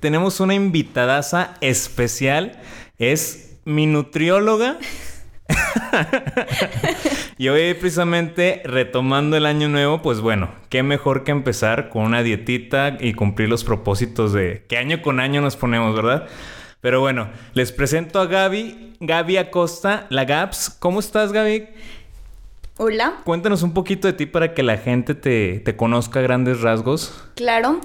tenemos una invitadaza especial. Es mi nutrióloga. y hoy precisamente retomando el año nuevo, pues bueno, qué mejor que empezar con una dietita y cumplir los propósitos de que año con año nos ponemos, ¿verdad? Pero bueno, les presento a Gaby, Gaby Acosta, la Gaps. ¿Cómo estás, Gaby? Hola. Cuéntanos un poquito de ti para que la gente te, te conozca a grandes rasgos. Claro.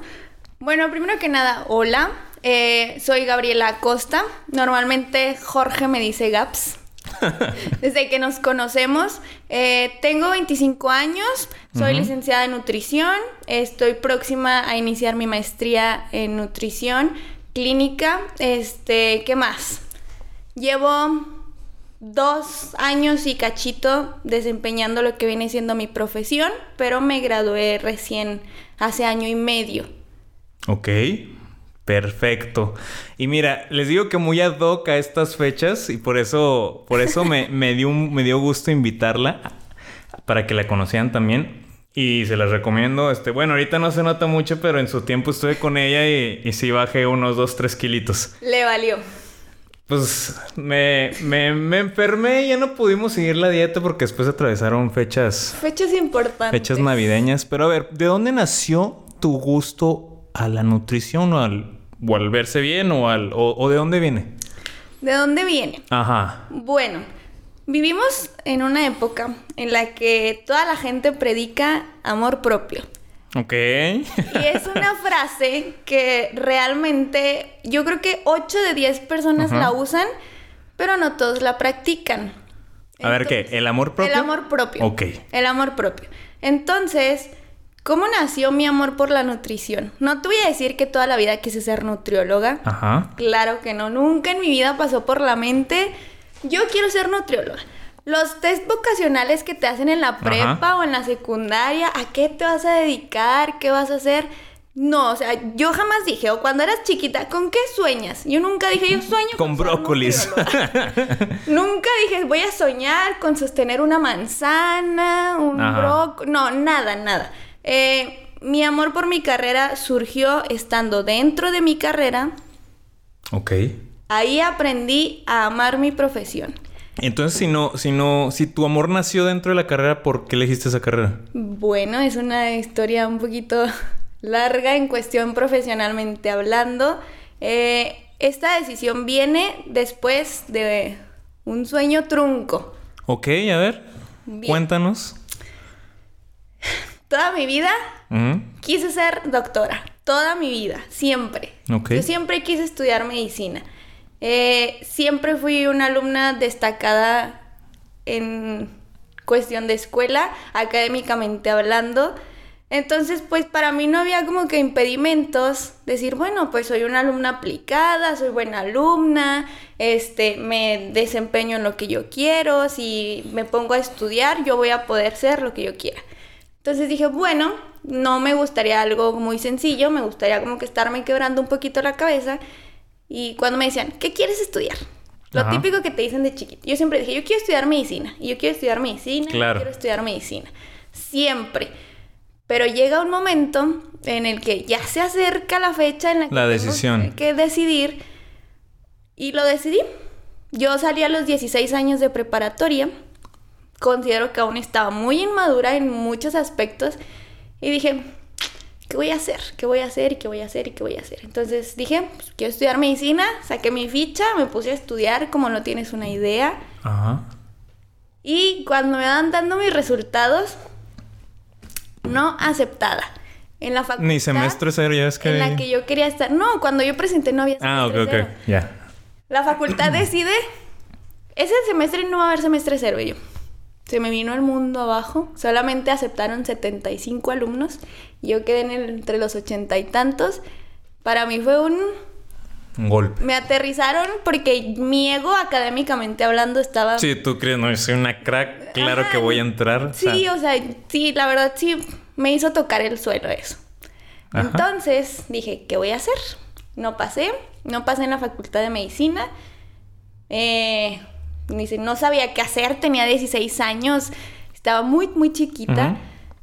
Bueno, primero que nada, hola. Eh, soy Gabriela Acosta. Normalmente Jorge me dice Gaps. Desde que nos conocemos. Eh, tengo 25 años. Soy licenciada en nutrición. Estoy próxima a iniciar mi maestría en nutrición clínica. Este, ¿qué más? Llevo dos años y cachito desempeñando lo que viene siendo mi profesión, pero me gradué recién hace año y medio. Ok, perfecto. Y mira, les digo que muy ad hoc a estas fechas y por eso, por eso me, me, dio, me dio gusto invitarla para que la conocieran también. Y se las recomiendo. Este, bueno, ahorita no se nota mucho, pero en su tiempo estuve con ella y, y sí bajé unos 2, 3 kilitos. Le valió. Pues me, me, me enfermé y ya no pudimos seguir la dieta porque después atravesaron fechas. Fechas importantes. Fechas navideñas. Pero a ver, ¿de dónde nació tu gusto a la nutrición o al, o al verse bien o, al, o, o de dónde viene? ¿De dónde viene? Ajá. Bueno, vivimos en una época en la que toda la gente predica amor propio. Ok. Y es una frase que realmente yo creo que 8 de 10 personas la usan, pero no todos la practican. A ver, ¿qué? ¿El amor propio? El amor propio. Ok. El amor propio. Entonces, ¿cómo nació mi amor por la nutrición? No te voy a decir que toda la vida quise ser nutrióloga. Ajá. Claro que no, nunca en mi vida pasó por la mente, yo quiero ser nutrióloga. Los test vocacionales que te hacen en la prepa Ajá. o en la secundaria, ¿a qué te vas a dedicar? ¿Qué vas a hacer? No, o sea, yo jamás dije, o cuando eras chiquita, ¿con qué sueñas? Yo nunca dije, yo sueño Con brócolis. nunca dije, voy a soñar con sostener una manzana, un brócoli. No, nada, nada. Eh, mi amor por mi carrera surgió estando dentro de mi carrera. ok. Ahí aprendí a amar mi profesión. Entonces, si no, si no, si tu amor nació dentro de la carrera, ¿por qué elegiste esa carrera? Bueno, es una historia un poquito larga en cuestión profesionalmente hablando. Eh, esta decisión viene después de un sueño trunco. Ok, a ver. Bien. Cuéntanos. Toda mi vida quise ser doctora. Toda mi vida, siempre. Yo siempre quise estudiar medicina. Eh, siempre fui una alumna destacada en cuestión de escuela, académicamente hablando. Entonces, pues para mí no había como que impedimentos. Decir, bueno, pues soy una alumna aplicada, soy buena alumna, este, me desempeño en lo que yo quiero, si me pongo a estudiar, yo voy a poder ser lo que yo quiera. Entonces dije, bueno, no me gustaría algo muy sencillo, me gustaría como que estarme quebrando un poquito la cabeza. Y cuando me decían, ¿qué quieres estudiar? Lo Ajá. típico que te dicen de chiquito. Yo siempre dije, yo quiero estudiar medicina. Y yo quiero estudiar medicina. Claro. Yo quiero estudiar medicina. Siempre. Pero llega un momento en el que ya se acerca la fecha en la que La decisión. que decidir. Y lo decidí. Yo salí a los 16 años de preparatoria. Considero que aún estaba muy inmadura en muchos aspectos. Y dije, ¿qué voy a hacer? ¿Qué voy a hacer? ¿Y qué voy a hacer? ¿Y qué voy a hacer? Entonces dije, pues, quiero estudiar medicina. Saqué mi ficha, me puse a estudiar como no tienes una idea. Ajá. Y cuando me van dando mis resultados, no aceptada. En la facultad. Ni semestre cero, ya es que. En la que yo quería estar. No, cuando yo presenté no había Ah, ok, semestre ok. cero. Ya. La facultad decide. Ese semestre no va a haber semestre cero. Y yo. Se me vino el mundo abajo. Solamente aceptaron 75 alumnos. Yo quedé en el- entre los ochenta y tantos. Para mí fue un Un golpe. Me aterrizaron porque mi ego, académicamente hablando, estaba... Sí, tú crees, no, soy una crack, claro Ajá, que voy a entrar. Sí, o sea, sí, la verdad sí me hizo tocar el suelo eso. Ajá. Entonces dije, ¿qué voy a hacer? No pasé, no pasé en la facultad de medicina. Eh, dice, no sabía qué hacer, tenía 16 años, estaba muy, muy chiquita.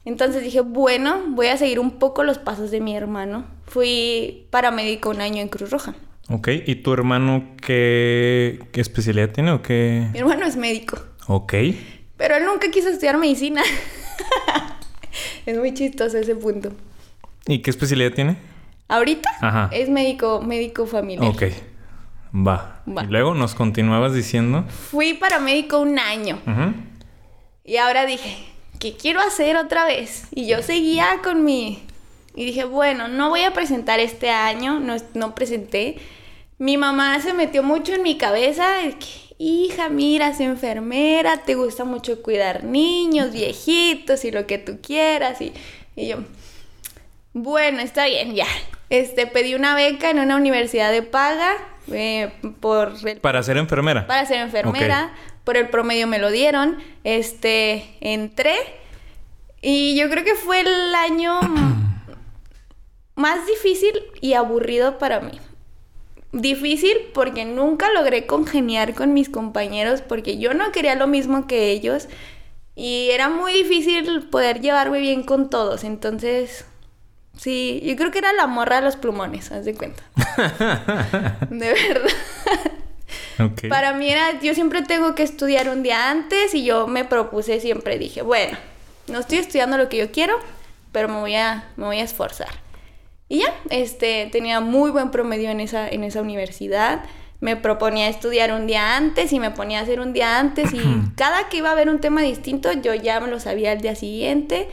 Entonces dije, bueno, voy a seguir un poco los pasos de mi hermano. Fui paramédico un año en Cruz Roja. Ok, ¿y tu hermano qué, qué especialidad tiene o qué? Mi hermano es médico, Ok. pero él nunca quiso estudiar medicina. es muy chistoso ese punto. ¿Y qué especialidad tiene? Ahorita Ajá. es médico, médico familiar. Ok. Va. Va. Y luego nos continuabas diciendo. Fui paramédico un año y ahora dije, ¿qué quiero hacer otra vez? Y yo seguía con mi... Y dije, bueno, no voy a presentar este año, no, no presenté. Mi mamá se metió mucho en mi cabeza, de que, hija, mira, es enfermera, te gusta mucho cuidar niños, viejitos y lo que tú quieras. Y, y yo, bueno, está bien, ya. Este, pedí una beca en una universidad de paga eh, por el Para ser enfermera. para ser enfermera. Por el promedio me lo dieron. Este, entré. Y yo creo que fue el año más difícil y aburrido para mí. Difícil porque nunca logré congeniar con mis compañeros porque yo no quería lo mismo que ellos. Y era muy difícil poder llevarme bien con todos. Entonces, sí, yo creo que era la morra de los plumones, haz de cuenta. de verdad. Ok. Para mí era, yo siempre tengo que estudiar un día antes y yo me propuse siempre, dije, bueno, no estoy estudiando lo que yo quiero, pero me voy a, me voy a esforzar. Y ya, este, tenía muy buen promedio en esa, en esa universidad. Me proponía estudiar un día antes y me ponía a hacer un día antes y cada que iba a haber un tema distinto yo ya me lo sabía el día siguiente.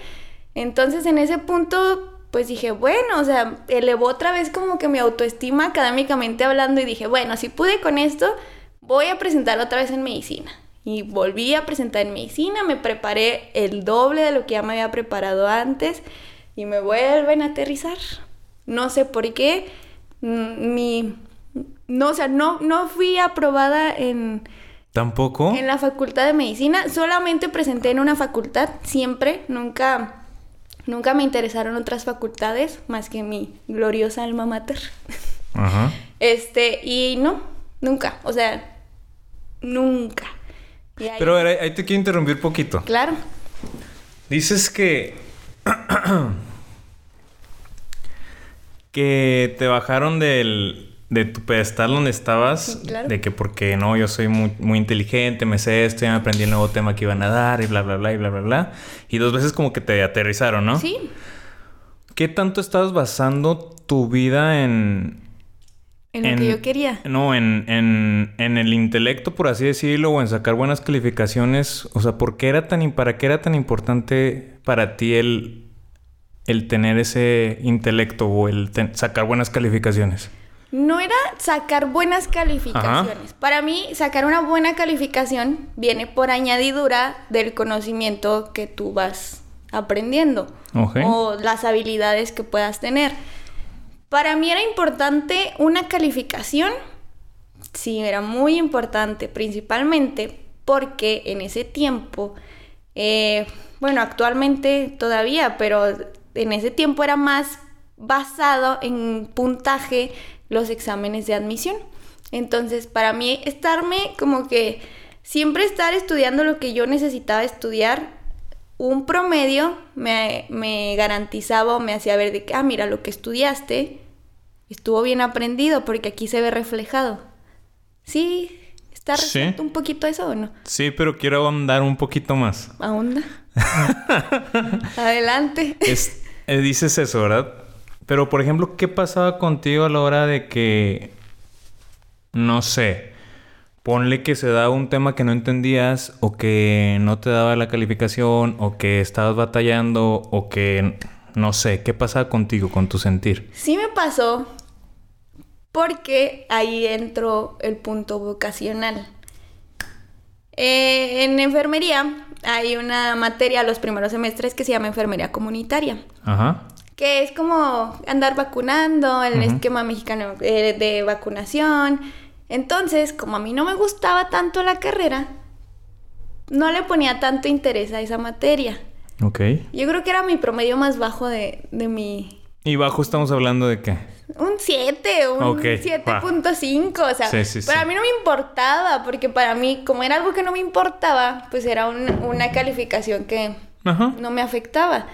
Entonces en ese punto pues dije, bueno, o sea, elevó otra vez como que mi autoestima académicamente hablando y dije, bueno, si pude con esto, voy a presentar otra vez en medicina. Y volví a presentar en medicina, me preparé el doble de lo que ya me había preparado antes y me vuelven a aterrizar. No sé por qué. mm, Mi. No, o sea, no, no fui aprobada en, ¿Tampoco? en la facultad de medicina. Solamente presenté en una facultad, siempre. Nunca, nunca me interesaron otras facultades más que mi gloriosa alma mater. Ajá. Este, y no, nunca. O sea, nunca. Ahí- Pero a ver, ahí te quiero interrumpir poquito. Claro. Dices que. que te bajaron del. De tu pedestal donde estabas. Sí, claro. De que porque no, yo soy muy, muy inteligente, me sé esto, ya me aprendí el nuevo tema que iban a dar y bla, bla, bla, y bla, bla, bla. Y dos veces como que te aterrizaron, ¿no? Sí. ¿Qué tanto estabas basando tu vida en. En lo que yo quería. No, en, en, en el intelecto, por así decirlo, o en sacar buenas calificaciones. O sea, ¿por qué era tan, ¿para qué era tan importante para ti el, el tener ese intelecto o el sacar buenas calificaciones? No era sacar buenas calificaciones. Para mí, sacar una buena calificación viene por añadidura del conocimiento que tú vas aprendiendo o las habilidades que puedas tener. Para mí era importante una calificación. Sí, era muy importante, principalmente porque en ese tiempo, eh, bueno, actualmente todavía, pero en ese tiempo era más basado en puntaje los exámenes de admisión. Entonces, para mí, estarme como que siempre estar estudiando lo que yo necesitaba estudiar, un promedio me, me garantizaba o me hacía ver de que, ah, mira, lo que estudiaste estuvo bien aprendido porque aquí se ve reflejado. Sí, está Sí. un poquito eso o no. Sí, pero quiero ahondar un poquito más. Ahonda. Adelante. Es- eh, dices eso, ¿verdad? Pero, por ejemplo, ¿qué pasaba contigo a la hora de que, no sé, ponle que se daba un tema que no entendías o que no te daba la calificación o que estabas batallando o que, no sé, ¿qué pasaba contigo, con tu sentir? Sí me pasó porque ahí entró el punto vocacional. Eh, en enfermería hay una materia los primeros semestres que se llama enfermería comunitaria. Ajá. Que es como andar vacunando, el esquema mexicano eh, de vacunación. Entonces, como a mí no me gustaba tanto la carrera, no le ponía tanto interés a esa materia. Ok. Yo creo que era mi promedio más bajo de, de mi... ¿Y bajo estamos hablando de qué? Un 7, un Ok, 7.5, o sea, Sí, sí, pero sí. mí no me importaba, porque para mí, como era algo que no me importaba, pues era un- una calificación que Ajá. no me afectaba.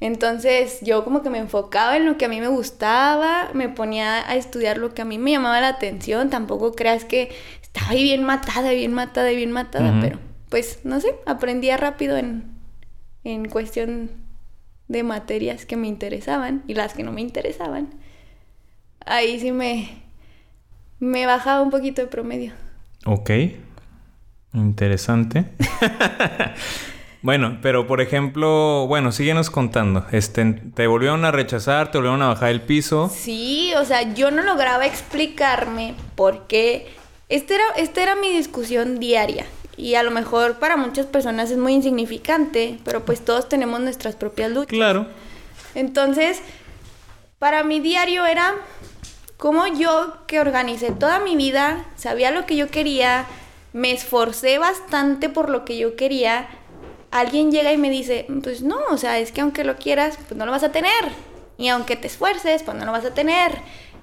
Entonces yo como que me enfocaba en lo que a mí me gustaba, me ponía a estudiar lo que a mí me llamaba la atención, tampoco creas que estaba ahí bien matada, bien matada, bien matada, pero pues no sé, aprendía rápido en, en cuestión de materias que me interesaban y las que no me interesaban. Ahí sí me, me bajaba un poquito de promedio. Ok. Interesante. bueno, pero por ejemplo, bueno, síguenos contando. Este, te volvieron a rechazar, te volvieron a bajar el piso. Sí, o sea, yo no lograba explicarme por qué. Esta era, esta era mi discusión diaria. Y a lo mejor para muchas personas es muy insignificante, pero pues todos tenemos nuestras propias luchas. Claro. Entonces, para mi diario era como yo que organicé toda mi vida, sabía lo que yo quería, me esforcé bastante por lo que yo quería. Alguien llega y me dice, pues no, o sea, es que aunque lo quieras, pues no lo vas a tener. Y aunque te esfuerces, pues no lo vas a tener.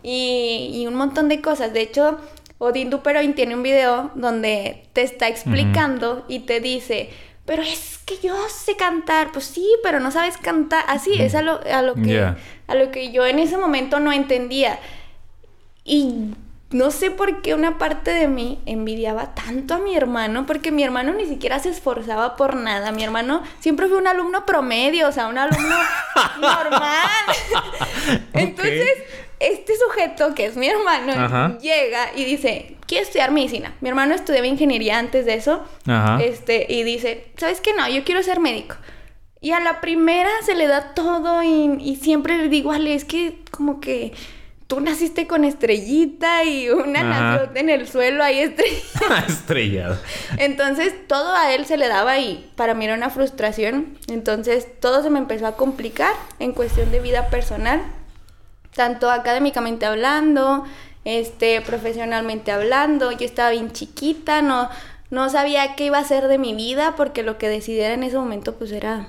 Y, y un montón de cosas. De hecho, Odín Duperoin tiene un video donde te está explicando y te dice, pero es que yo sé cantar. Pues sí, pero no sabes cantar. Así, es a lo, a lo que, a lo que yo en ese momento no entendía. Y no sé por qué una parte de mí envidiaba tanto a mi hermano, porque mi hermano ni siquiera se esforzaba por nada. Mi hermano siempre fue un alumno promedio, o sea, un alumno normal. Entonces, este sujeto, que es mi hermano, Ajá. llega y dice, quiero estudiar medicina. Mi hermano estudiaba ingeniería antes de eso. Ajá. Este, y dice, ¿sabes qué? No, yo quiero ser médico. Y a la primera se le da todo y, y siempre le digo, Ale, es que como que tú naciste con estrellita y una Ajá. nació en el suelo ahí estrellita. Estrellado. Entonces todo a él se le daba y para mí era una frustración. Entonces todo se me empezó a complicar en cuestión de vida personal, tanto académicamente hablando, este, profesionalmente hablando. Yo estaba bien chiquita, no, no sabía qué iba a hacer de mi vida porque lo que decidiera en ese momento pues era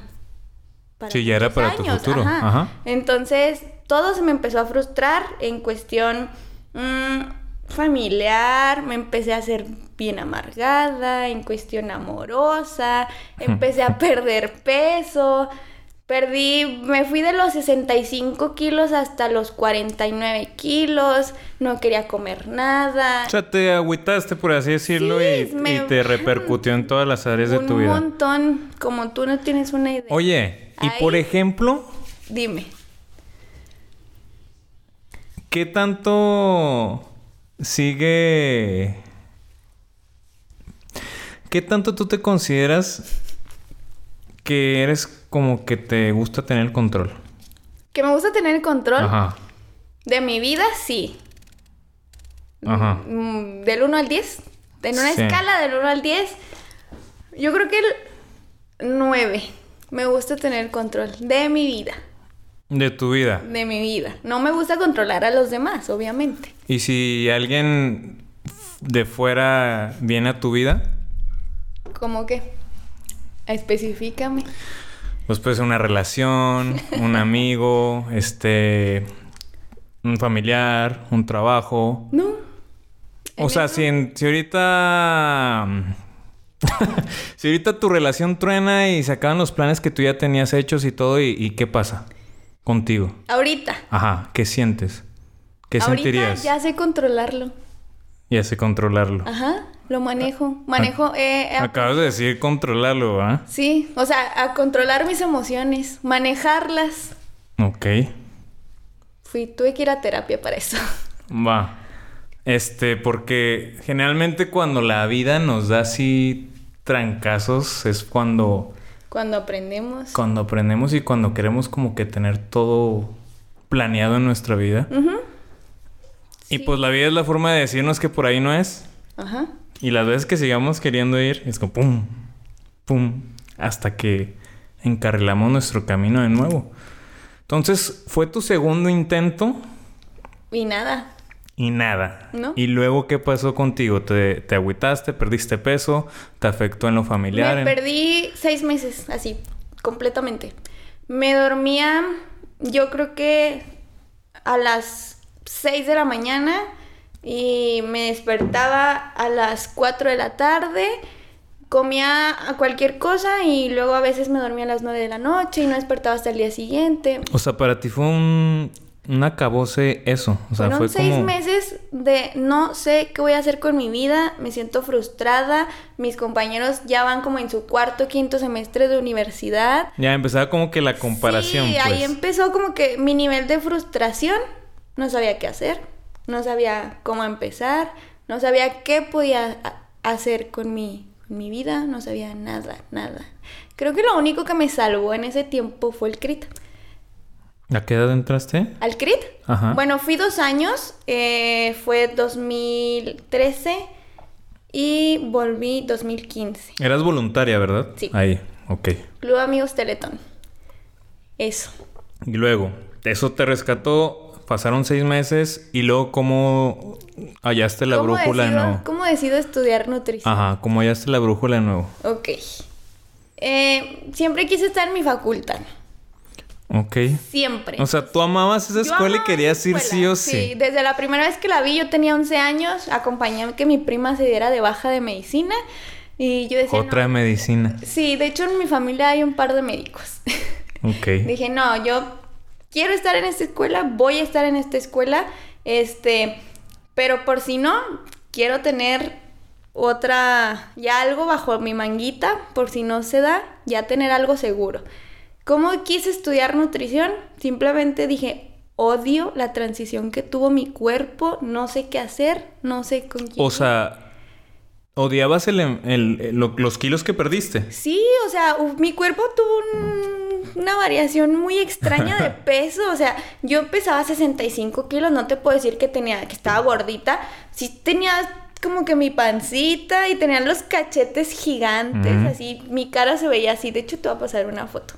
para Sí, ya era para tu futuro, Ajá. ajá. Entonces, todo se me empezó a frustrar en cuestión mm, familiar, me empecé a ser bien amargada, en cuestión amorosa, empecé a perder peso, perdí, me fui de los 65 kilos hasta los 49 kilos, no quería comer nada. O sea, te agüitaste, por así decirlo, Sí, y, me- y te repercutió en todas las áreas de tu un vida. montón, como tú no tienes una idea. Oye, y por ejemplo, Dime. ¿qué tanto sigue... ¿Qué tanto tú te consideras que eres como que te gusta tener control? Que me gusta tener el control Ajá, de mi vida, sí. ajá. Mm, Del 1 al 10. En una Sí. escala del 1 al 10. Yo creo que el 9. Me gusta tener control de mi vida. De tu vida. De mi vida. No me gusta controlar a los demás, obviamente. Y si alguien de fuera viene a tu vida, ¿Cómo que? Especifícame. pues puede ser una relación, un amigo, este, un familiar, un trabajo. No. O sea, si, en- si ahorita... si ahorita tu relación truena y se acaban los planes que tú ya tenías hechos y todo, ¿y, y qué pasa contigo? Ahorita. Ajá, ¿qué sientes? ¿Qué Ahorita sentirías? ya sé controlarlo. Ya sé controlarlo. Ajá. Lo manejo. Manejo. eh, eh, Acabas de decir controlarlo, ¿ah? Sí. O sea, a controlar mis emociones. Manejarlas. Ok. Fui, tuve que ir a terapia para eso. Va. Este, porque generalmente cuando la vida nos da así trancazos es cuando, Cuando aprendemos. cuando aprendemos y cuando queremos como que tener todo planeado en nuestra vida. Ujú. Y Sí. pues la vida es la forma de decirnos que por ahí no es. Ajá. Y las veces que sigamos queriendo ir, es como pum, pum, hasta que encarrilamos nuestro camino de nuevo. Entonces, fue tu segundo intento Y nada. Y nada. ¿No? ¿Y luego qué pasó contigo? ¿Te, te agüitaste? ¿Perdiste peso? ¿Te afectó en lo familiar? Me en- perdí seis meses, así, completamente. Me dormía, yo creo que a las 6 de la mañana y me despertaba a las 4 de la tarde. Comía a cualquier cosa y luego a veces me dormía a las 9 de la noche y no despertaba hasta el día siguiente. O sea, para ti fue un, un acabose eso. O sea, Fueron fue seis como... meses de no sé qué voy a hacer con mi vida, me siento frustrada, mis compañeros ya van como en su cuarto, quinto semestre de universidad. Ya empezaba como que la comparación, Sí, pues. ahí empezó como que mi nivel de frustración, no sabía qué hacer, no sabía cómo empezar, no sabía qué podía hacer con mi, con mi vida, no sabía nada, nada. Creo que lo único que me salvó en ese tiempo fue el CRIT. ¿A qué edad entraste? ¿Al CRIT? Ajá. Bueno, fui dos años, eh, fue 2013 y volví 2015. Eras voluntaria, ¿verdad? Sí. Ahí, ok. Club Amigos Teletón. Eso. Y luego, eso te rescató, pasaron seis meses y luego cómo hallaste la ¿Cómo brújula de decido, nuevo. ¿Cómo decido estudiar nutrición? Ajá, cómo hallaste la brújula de nuevo. Ok. Eh, siempre quise estar en mi facultad. Ok. Siempre. O sea, tú amabas esa escuela y querías ir sí o sí. Sí, desde la primera vez que la vi, yo tenía 11 años, acompañé a que mi prima se diera de baja de medicina y yo decía... Otra de no. medicina. Sí, de hecho en mi familia hay un par de médicos. Ok. Dije, no, yo quiero estar en esta escuela, voy a estar en esta escuela, este, pero por si no, quiero tener otra, ya algo bajo mi manguita, por si no se da, ya tener algo seguro. ¿Cómo quise estudiar nutrición? Simplemente dije, odio la transición que tuvo mi cuerpo, no sé qué hacer, no sé con quién. O sea, odiabas el, el- el- lo- los kilos que perdiste. Sí, o sea, mi cuerpo tuvo un- una variación muy extraña de peso. O sea, yo pesaba 65 kilos, no te puedo decir que tenía, que estaba gordita. Sí tenía como que mi pancita y tenía los cachetes gigantes, así, mi cara se veía así. De hecho, te voy a pasar una foto.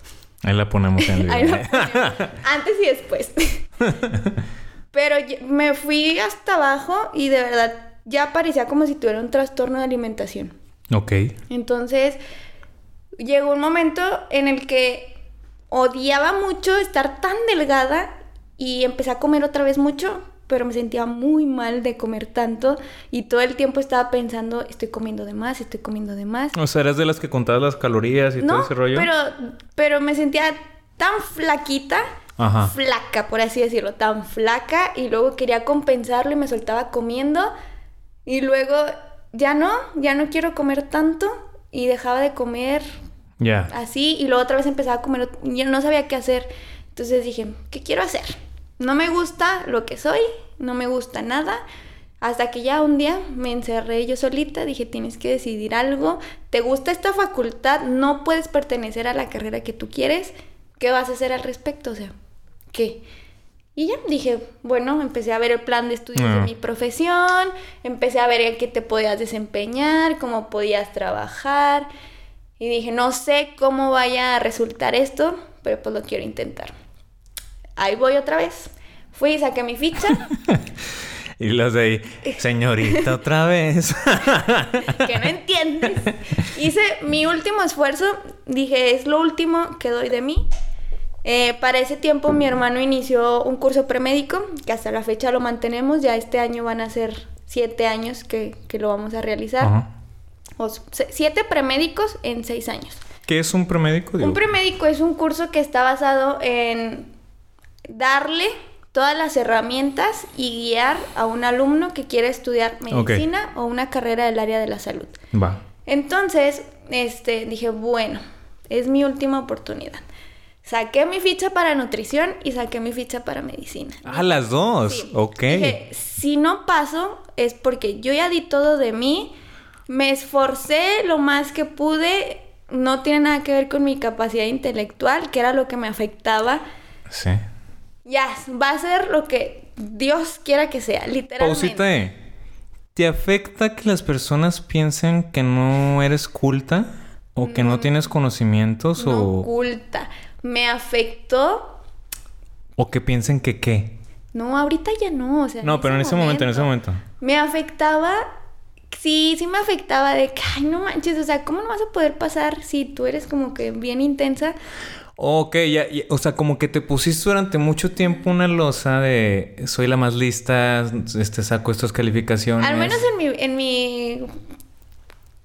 Ahí la ponemos en el Ahí video. la. Antes y después. Pero me fui hasta abajo y de verdad ya parecía como si tuviera un trastorno de alimentación. ok. Entonces, llegó un momento en el que odiaba mucho estar tan delgada y empecé a comer otra vez mucho, pero me sentía muy mal de comer tanto y todo el tiempo estaba pensando, estoy comiendo de más, estoy comiendo de más. O sea, eras de las que contabas las calorías y todo No, ese rollo. pero, pero me sentía tan flaquita, Ajá. flaca, por así decirlo, tan flaca y luego quería compensarlo y me soltaba comiendo y luego ya no, ya no quiero comer tanto y dejaba de comer Ya. así y luego otra vez empezaba a comer, yo no sabía qué hacer. Entonces dije, ¿qué quiero hacer? No me gusta lo que soy, no me gusta nada. Hasta que ya un día me encerré yo solita, dije, tienes que decidir algo. ¿Te gusta esta facultad? No puedes pertenecer a la carrera que tú quieres. ¿Qué vas a hacer al respecto? O sea, ¿qué? Y ya dije, bueno, empecé a ver el plan de estudios de Ah. mi profesión, empecé a ver en qué te podías desempeñar, cómo podías trabajar. Y dije, no sé cómo vaya a resultar esto, pero pues lo quiero intentar. Ahí voy otra vez. Fui y saqué mi ficha, Y las de ahí, señorita, otra vez. que no entiendes. Hice mi último esfuerzo, dije, es lo último que doy de mí. Eh, para ese tiempo mi hermano inició un curso premédico, que hasta la fecha lo mantenemos, ya este año van a ser siete años que, que lo vamos a realizar. Ajá. O s- siete premédicos en seis años. ¿Qué es un premédico? Digo, Un premédico es un curso que está basado en darle todas las herramientas y guiar a un alumno que quiere estudiar medicina o una carrera del área de la salud. Va. Entonces, este, dije, bueno, es mi última oportunidad. Saqué mi ficha para nutrición y saqué mi ficha para medicina. Ah, las dos. Sí. Ok. Dije, si no paso es porque yo ya di todo de mí, me esforcé lo más que pude, no tiene nada que ver con mi capacidad intelectual, que era lo que me afectaba. Sí. Ya, va a ser lo que Dios quiera que sea, literalmente. Pausita. eh. ¿Te afecta que las personas piensen que no eres culta? ¿O que no tienes conocimientos? No o... oculta. Me afectó O que piensen que qué. No, ahorita ya no, o sea. No, pero en ese momento, en ese momento. Me afectaba, sí, sí me afectaba de que, ay, no manches, o sea, ¿cómo no vas a poder pasar si tú eres como que bien intensa? Ok, ya, ya, o sea, como que te pusiste durante mucho tiempo una losa de soy la más lista, este saco estas calificaciones. Al menos en mi, en mi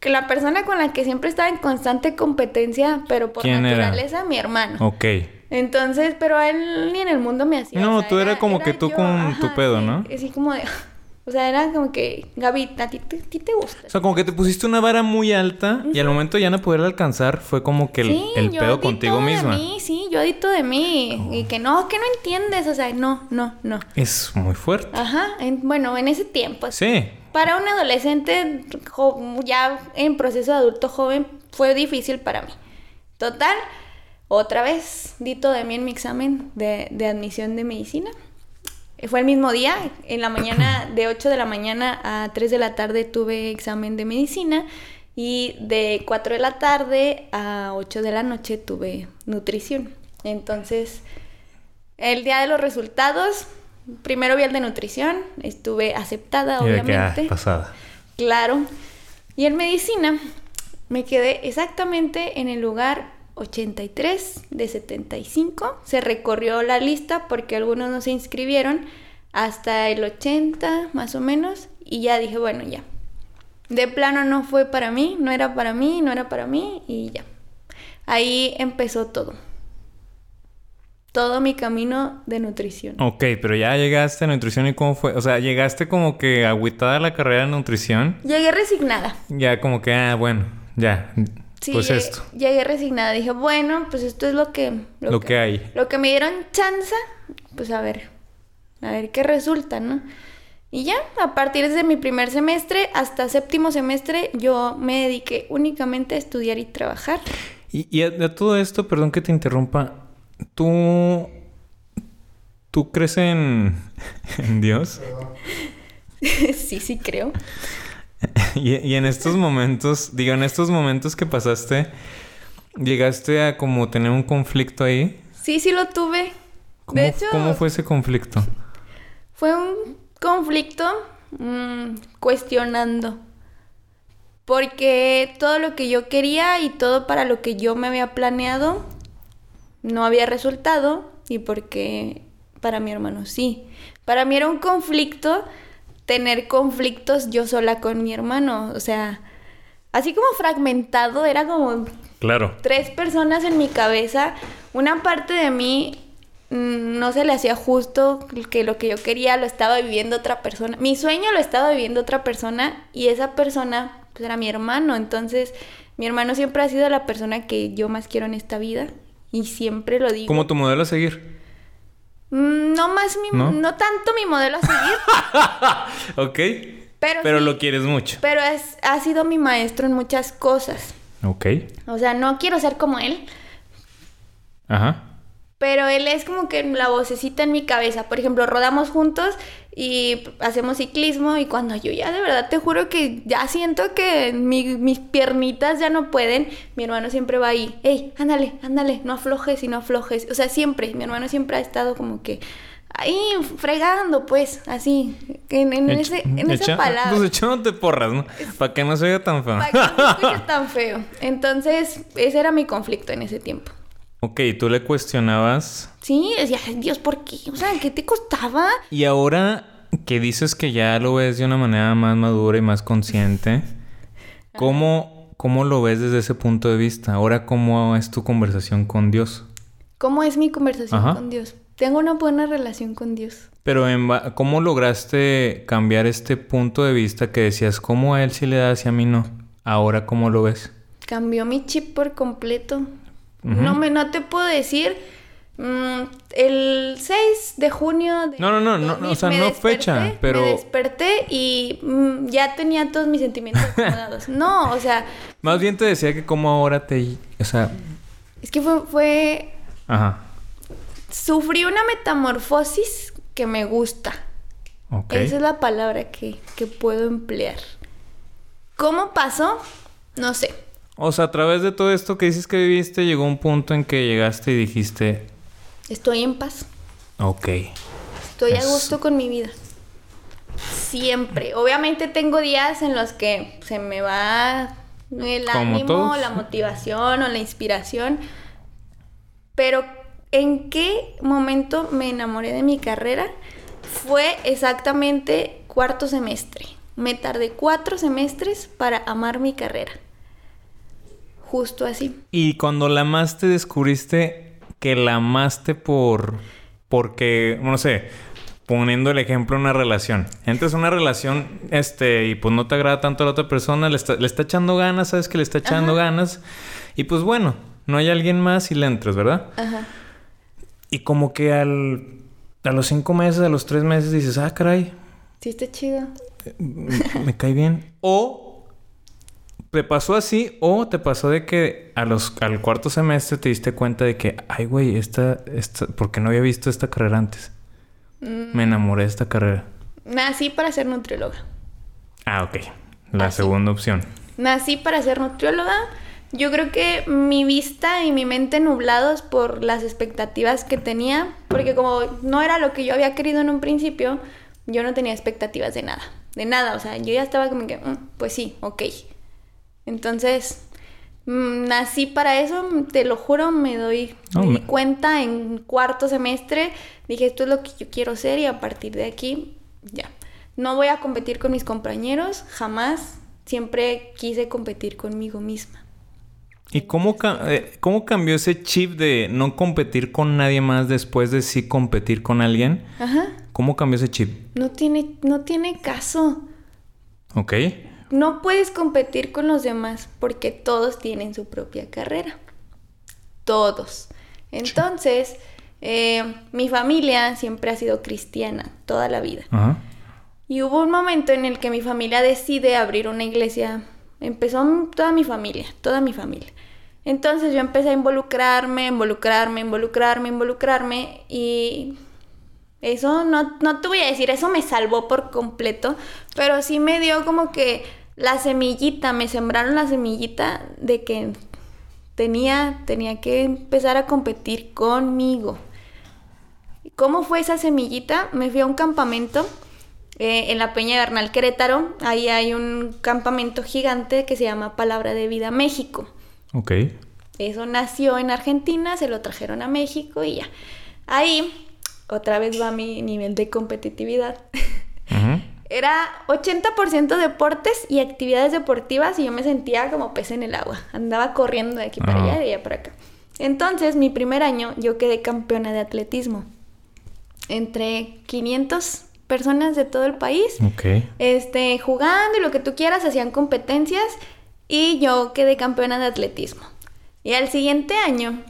que la persona con la que siempre estaba en constante competencia, pero por ¿Quién era? naturaleza, mi hermano. Ok. Entonces, pero a él ni en el mundo me hacía. No, o sea, tú era como que tú con tu pedo, ¿no? Así como de. O sea, era como que, Gaby, a ti, te- a ti te gusta. O sea, como que te pusiste una vara muy alta y al momento ya no poderla alcanzar fue como que el, sí, el yo pedo di contigo todo misma. Oh. De mí, sí, yo dito de mí. Y que no, que no entiendes. O sea, no, no, no. Es muy fuerte. Ajá, en- bueno, en ese tiempo. Sí. Para un adolescente ya en proceso de adulto joven fue difícil para mí. Total, otra vez dito de mí en mi examen de, de admisión de medicina. Eh, Fue el mismo día, en la mañana, de 8 de la mañana a 3 de la tarde tuve examen de medicina y de 4 de la tarde a 8 de la noche tuve nutrición. Entonces, el día de los resultados, primero vi el de nutrición, estuve aceptada, Y ah, obviamente. pasada. Claro. Y en medicina me quedé exactamente en el lugar 83 de 75. Se recorrió la lista porque algunos no se inscribieron hasta el 80 más o menos. Y ya dije, bueno, ya. De plano no fue para mí, no era para mí, no era para mí y ya. Ahí empezó todo. Todo mi camino de nutrición. Ok, pero ya llegaste a nutrición y cómo fue. O sea, llegaste como que agüitada a la carrera de nutrición. Llegué resignada. Ya como que, ah, bueno, ya. Sí, pues llegué, esto. llegué resignada. Dije, bueno, pues esto es lo que... Lo que hay. Lo que me dieron chance, pues a ver. A ver qué resulta, ¿no? Y ya, a partir de mi primer semestre hasta séptimo semestre, yo me dediqué únicamente a estudiar y trabajar. Y, y a, a todo esto, perdón que te interrumpa. ¿Tú. ¿Tú crees en. en Dios? sí, sí, creo. Y, y en estos momentos, digo, en estos momentos que pasaste, llegaste a como tener un conflicto ahí. Sí, sí lo tuve. ¿Cómo, de hecho, ¿cómo fue ese conflicto? Fue un conflicto mm, cuestionando. Porque todo lo que yo quería y todo para lo que yo me había planeado no había resultado y porque para mi hermano sí. Para mí era un conflicto tener conflictos yo sola con mi hermano. O sea, así como fragmentado, era como Claro. tres personas en mi cabeza. Una parte de mí mm, no se le hacía justo que lo que yo quería lo estaba viviendo otra persona. Mi sueño lo estaba viviendo otra persona y esa persona pues, era mi hermano. Entonces, mi hermano siempre ha sido la persona que yo más quiero en esta vida y siempre lo digo. Como tu modelo a seguir. Mm, No más mi, ¿No? ¿No? tanto mi modelo a seguir, ok. pero, Pero sí- lo quieres mucho. pero es, ha sido mi maestro en muchas cosas. Ok. O sea, no quiero ser como él, Ajá. Pero él es como que la vocecita en mi cabeza. Por ejemplo, rodamos juntos y hacemos ciclismo y cuando yo ya de verdad te juro que ya siento que mi- mis piernitas ya no pueden, mi hermano siempre va ahí, hey, ándale, ándale, no aflojes y no aflojes. O sea, siempre, mi hermano siempre ha estado como que ahí fregando, pues, así, en, en Echa- ese- en esa palabra. Pues echándote porras, ¿no? Para que no se vea tan feo. Para que no se escuche tan feo. Entonces, ese era mi conflicto en ese tiempo. Ok, tú le cuestionabas. Sí, decía, "Ay, Dios, ¿por qué? O sea, ¿qué te costaba? Y ahora que dices que ya lo ves de una manera más madura y más consciente, ¿cómo, cómo lo ves desde ese punto de vista? Ahora, ¿cómo es tu conversación con Dios? ¿Cómo es mi conversación Ajá. con Dios? Tengo una buena relación con Dios. Pero en ¿cómo lograste cambiar este punto de vista que decías, ¿cómo a él sí le da y a mí no? Ahora, ¿cómo lo ves? Cambió mi chip por completo. No me no te puedo decir mm, el 6 de junio de No, no, no, no, o sea, no fecha, pero- me desperté y mm, ya tenía todos mis sentimientos acomodados. no, o sea, Más bien te decía que cómo ahora te... O sea... es que fue fue Ajá. sufrí una metamorfosis que me gusta. Ok. Esa es la palabra que, que puedo emplear. ¿Cómo pasó? No sé. O sea, a través de todo esto que dices que viviste, llegó un punto en que llegaste y dijiste... Estoy en paz. Ok. Estoy a gusto con mi vida. Siempre. Obviamente tengo días en los que se me va el Como ánimo, todos. la motivación o la inspiración. Pero ¿en qué momento me enamoré de mi carrera? Fue exactamente cuarto semestre. Me tardé cuatro semestres para amar mi carrera. Justo así. Y cuando la amaste, descubriste que la amaste por. Porque, no sé, poniendo el ejemplo en una relación. Entras en una relación, este, y pues no te agrada tanto a la otra persona, le está, le está echando ganas, sabes que le está echando ganas. Y pues bueno, no hay alguien más y le entras, ¿verdad? Ajá. Y como que al. A los cinco meses, a los tres meses dices, ah, caray, Sí, está chido. me, me cae bien. O te pasó así, o te pasó de que a los, al cuarto semestre te diste cuenta de que, ay, güey, esta, esta, porque no había visto esta carrera antes. Me enamoré de esta carrera. Nací para ser nutrióloga. Ah, ok. La Así. segunda opción. Nací para ser nutrióloga. Yo creo que mi vista y mi mente nublados por las expectativas que tenía, porque como no era lo que yo había querido en un principio, yo no tenía expectativas de nada, de nada, o sea, yo ya estaba como que, "Mm, pues sí, ok. Entonces, mm, nací para eso, te lo juro, me doy No, me di cuenta en cuarto semestre, dije, esto es lo que yo quiero ser y a partir de aquí, ya. No voy a competir con mis compañeros, jamás. Siempre quise competir conmigo misma. ¿Y cómo, eh, cómo cambió ese chip de no competir con nadie más después de sí competir con alguien? Ajá. ¿Cómo cambió ese chip? No tiene, no tiene caso. ¿Ok? No puedes competir con los demás porque todos tienen su propia carrera. Todos. Entonces, eh, mi familia siempre ha sido cristiana toda la vida. Ajá. Y hubo un momento en el que mi familia decide abrir una iglesia. Empezó toda mi familia, toda mi familia. Entonces yo empecé a involucrarme, involucrarme, involucrarme, involucrarme y eso no, no te voy a decir, eso me salvó por completo, pero sí me dio como que la semillita, me sembraron la semillita de que tenía, tenía que empezar a competir conmigo. ¿Cómo fue esa semillita? Me fui a un campamento eh, en la Peña de Bernal Querétaro. Ahí hay un campamento gigante que se llama Palabra de Vida México. Ok. Eso nació en Argentina, se lo trajeron a México y ya. Ahí, otra vez va mi nivel de competitividad. Era 80% deportes y actividades deportivas y yo me sentía como pez en el agua. Andaba corriendo de aquí para allá de allá para acá. Entonces, mi primer año yo quedé campeona de atletismo. Entre 500 personas de todo el país, este, jugando y lo que tú quieras, hacían competencias y yo quedé campeona de atletismo. Y al siguiente año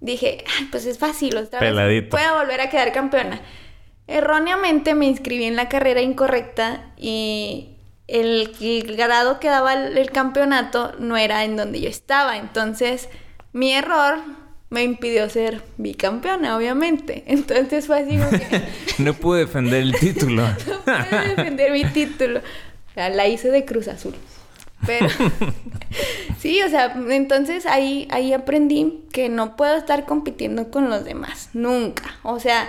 dije, "Ay, pues es fácil, otra vez Peladito. puedo volver a quedar campeona. Erróneamente me inscribí en la carrera incorrecta y el, el grado que daba el, el campeonato no era en donde yo estaba. Entonces, mi error me impidió ser bicampeona, obviamente. Entonces fue así como que No pude defender el título. no puedo defender mi título. O sea, la hice de Cruz Azul. Pero sí, o sea, entonces ahí, ahí aprendí que no puedo estar compitiendo con los demás, nunca. O sea,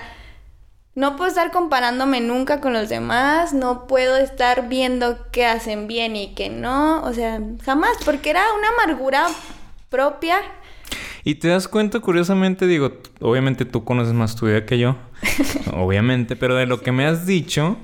no puedo estar comparándome nunca con los demás, no puedo estar viendo qué hacen bien y qué no, o sea, jamás, porque era una amargura propia. Y te das cuenta, curiosamente, digo, obviamente tú conoces más tu vida que yo, obviamente, pero de lo que me has dicho,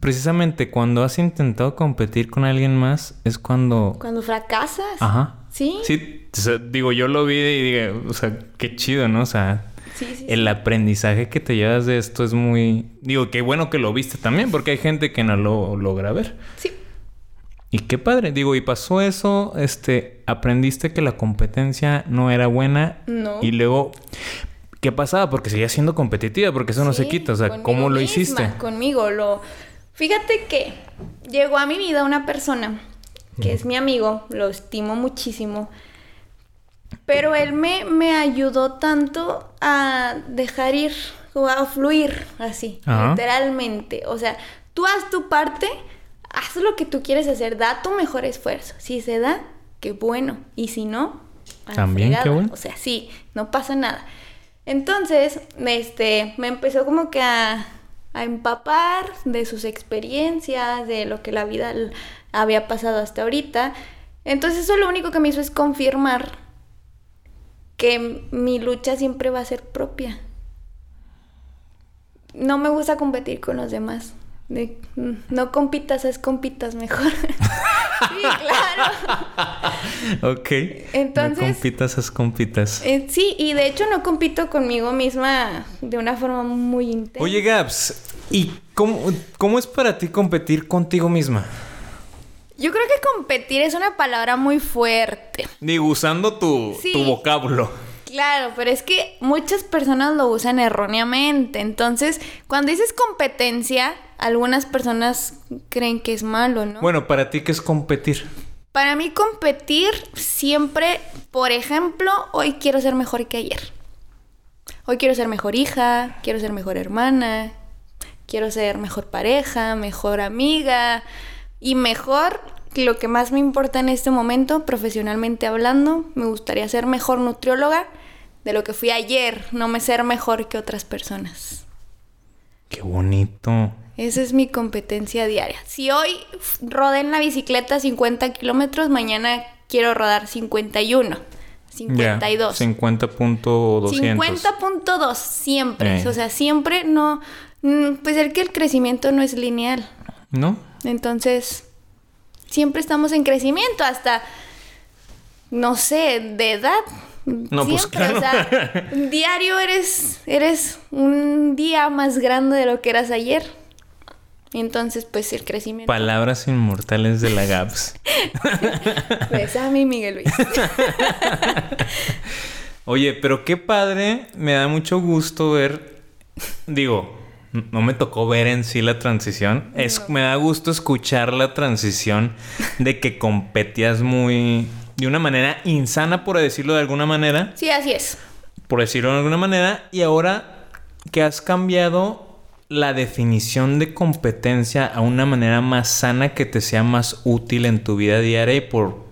precisamente cuando has intentado competir con alguien más es cuando... Cuando fracasas. Ajá. Sí. Sí, o sea, digo, yo lo vi y dije, o sea, qué chido, ¿no? O sea, Sí, sí, el aprendizaje que te llevas de esto es muy... Digo, qué bueno que lo viste también, porque hay gente que no lo logra ver. sí. Y qué padre, digo, y pasó eso, este, aprendiste que la competencia no era buena. No. Y luego, ¿qué pasaba? Porque seguía siendo competitiva, porque eso no se quita. O sea, ¿cómo lo misma, hiciste? Conmigo lo. Fíjate que llegó a mi vida una persona que es mi amigo, lo estimo muchísimo. Pero él me, me ayudó tanto a dejar ir, o a fluir así, Ajá. literalmente. O sea, tú haz tu parte, haz lo que tú quieres hacer, da tu mejor esfuerzo. Si se da, qué bueno. Y si no, También, qué bueno. O sea, sí, no pasa nada. Entonces, este, me empezó como que a, a empapar de sus experiencias, de lo que la vida había pasado hasta ahorita. Entonces, eso lo único que me hizo es confirmar que mi lucha siempre va a ser propia. No me gusta competir con los demás. De- mm, no compitas, es compitas mejor. sí, claro. Ok. Entonces- No compitas, haz compitas. Eh, sí, y de hecho no compito conmigo misma de una forma muy intensa. Oye, Gabs, ¿y cómo, cómo es para ti competir contigo misma? Yo creo que competir es una palabra muy fuerte. Digo, usando tu, Sí. tu vocablo. Claro, pero es que muchas personas lo usan erróneamente. Entonces, cuando dices competencia, algunas personas creen que es malo, ¿no? Bueno, para ti, ¿qué es competir? Para mí competir siempre, por ejemplo, hoy quiero ser mejor que ayer. Hoy quiero ser mejor hija, quiero ser mejor hermana, quiero ser mejor pareja, mejor amiga y mejor, lo que más me importa en este momento, profesionalmente hablando, me gustaría ser mejor nutrióloga de lo que fui ayer, no me ser mejor que otras personas. Qué bonito. Esa es mi competencia diaria. Si hoy rodé en la bicicleta 50 kilómetros, mañana quiero rodar 51, 52. Ya, 50.200. 50.2 siempre. O sea, siempre no... mm, Pues el que el crecimiento no es lineal. ¿No? Entonces, siempre estamos en crecimiento hasta, no sé, de edad. No, pues, Siempre, claro. o sea, diario eres, eres un día más grande de lo que eras ayer. Entonces, pues el crecimiento. Palabras inmortales de la Gabs. Pues a mí, Miguel Luis. Oye, pero qué padre, me da mucho gusto ver, digo, no me tocó ver en sí la transición, es, me da gusto escuchar la transición de que competías muy, de una manera insana, por decirlo de alguna manera, Sí, así es. por decirlo de alguna manera, y ahora que has cambiado la definición de competencia a una manera más sana que te sea más útil en tu vida diaria y por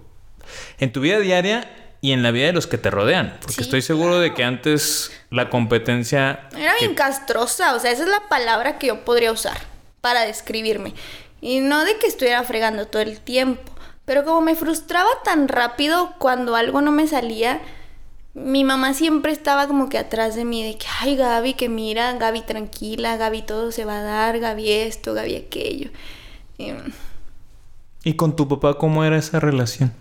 en tu vida diaria y en la vida de los que te rodean, porque Sí, estoy seguro de que antes la competencia Era bien castrosa, o sea, esa es la palabra que yo podría usar para describirme. Y no de que estuviera fregando todo el tiempo, pero como me frustraba tan rápido cuando algo no me salía, mi mamá siempre estaba como que atrás de mí, de que, ay Gaby, que mira, Gaby tranquila, Gaby todo se va a dar, Gaby esto, Gaby aquello. Y, mm, ¿Y con tu papá cómo era esa relación?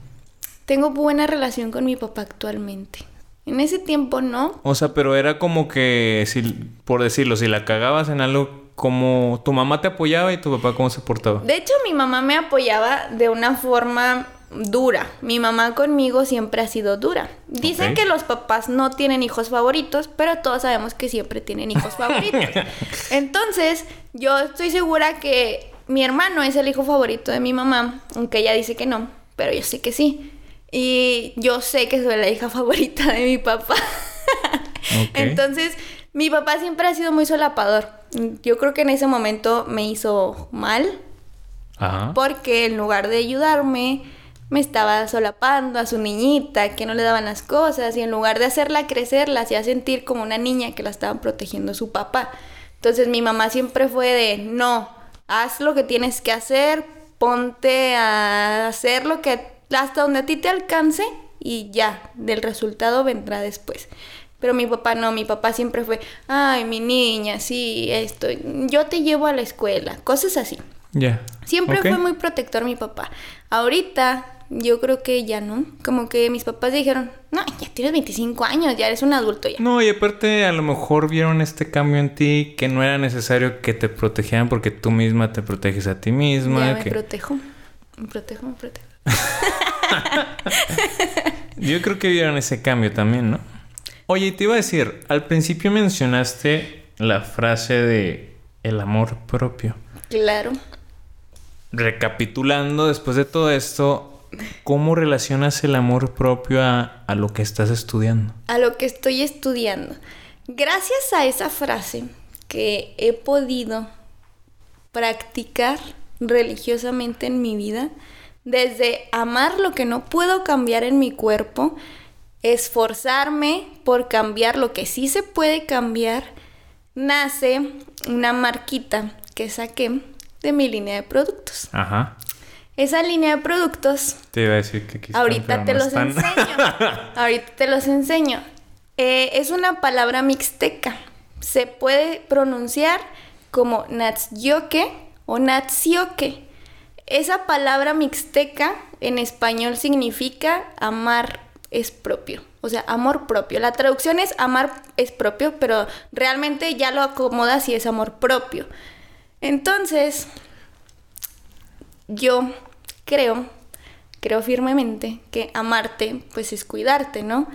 Tengo buena relación con mi papá actualmente. En ese tiempo no, O sea, pero era como que si por decirlo, si la cagabas en algo como tu mamá te apoyaba y tu papá cómo se portaba. De hecho, mi mamá me apoyaba de una forma dura. Mi mamá conmigo siempre ha sido dura. Dicen que los papás no tienen hijos favoritos, pero todos sabemos que siempre tienen hijos favoritos. Entonces, yo estoy segura que mi hermano es el hijo favorito de mi mamá, aunque ella dice que no, pero yo sé que sí. Y yo sé que soy la hija favorita de mi papá. Entonces, mi papá siempre ha sido muy solapador. Yo creo que en ese momento me hizo mal Ajá. porque en lugar de ayudarme, me estaba solapando a su niñita, que no le daban las cosas, y en lugar de hacerla crecer, la hacía sentir como una niña que la estaban protegiendo su papá. Entonces mi mamá siempre fue de, no, haz lo que tienes que hacer, ponte a hacer lo que hasta donde a ti te alcance y ya, del resultado vendrá después. Pero mi papá no, mi papá siempre fue, ay, mi niña, sí, esto, yo te llevo a la escuela, cosas así. Ya. Siempre fue muy protector mi papá. Ahorita yo creo que ya no. Como que mis papás dijeron, no, ya tienes 25 años, ya eres un adulto ya. No, y aparte a lo mejor vieron este cambio en ti que no era necesario que te protegieran porque tú misma te proteges a ti misma. ya me que... protejo. Me protejo, me protejo. Yo creo que vieron ese cambio también, ¿no? Oye, y te iba a decir, al principio mencionaste la frase de el amor propio. Claro. Recapitulando, después de todo esto, ¿cómo relacionas el amor propio a, a lo que estás estudiando? A lo que estoy estudiando. Gracias a esa frase que he podido practicar religiosamente en mi vida, desde amar lo que no puedo cambiar en mi cuerpo, esforzarme por cambiar lo que sí se puede cambiar, nace una marquita que saqué de mi línea de productos. Ajá. Esa línea de productos, Te iba a decir que aquí ahorita te los enseño. ahorita te los enseño. Eh, es una palabra mixteca. Se puede pronunciar como Natsioke o Natsioke. Esa palabra mixteca en español significa amar es propio. O sea, amor propio. La traducción es amar es propio, pero realmente ya lo acomoda si es amor propio. Entonces, yo creo, creo firmemente que amarte, pues es cuidarte, ¿no?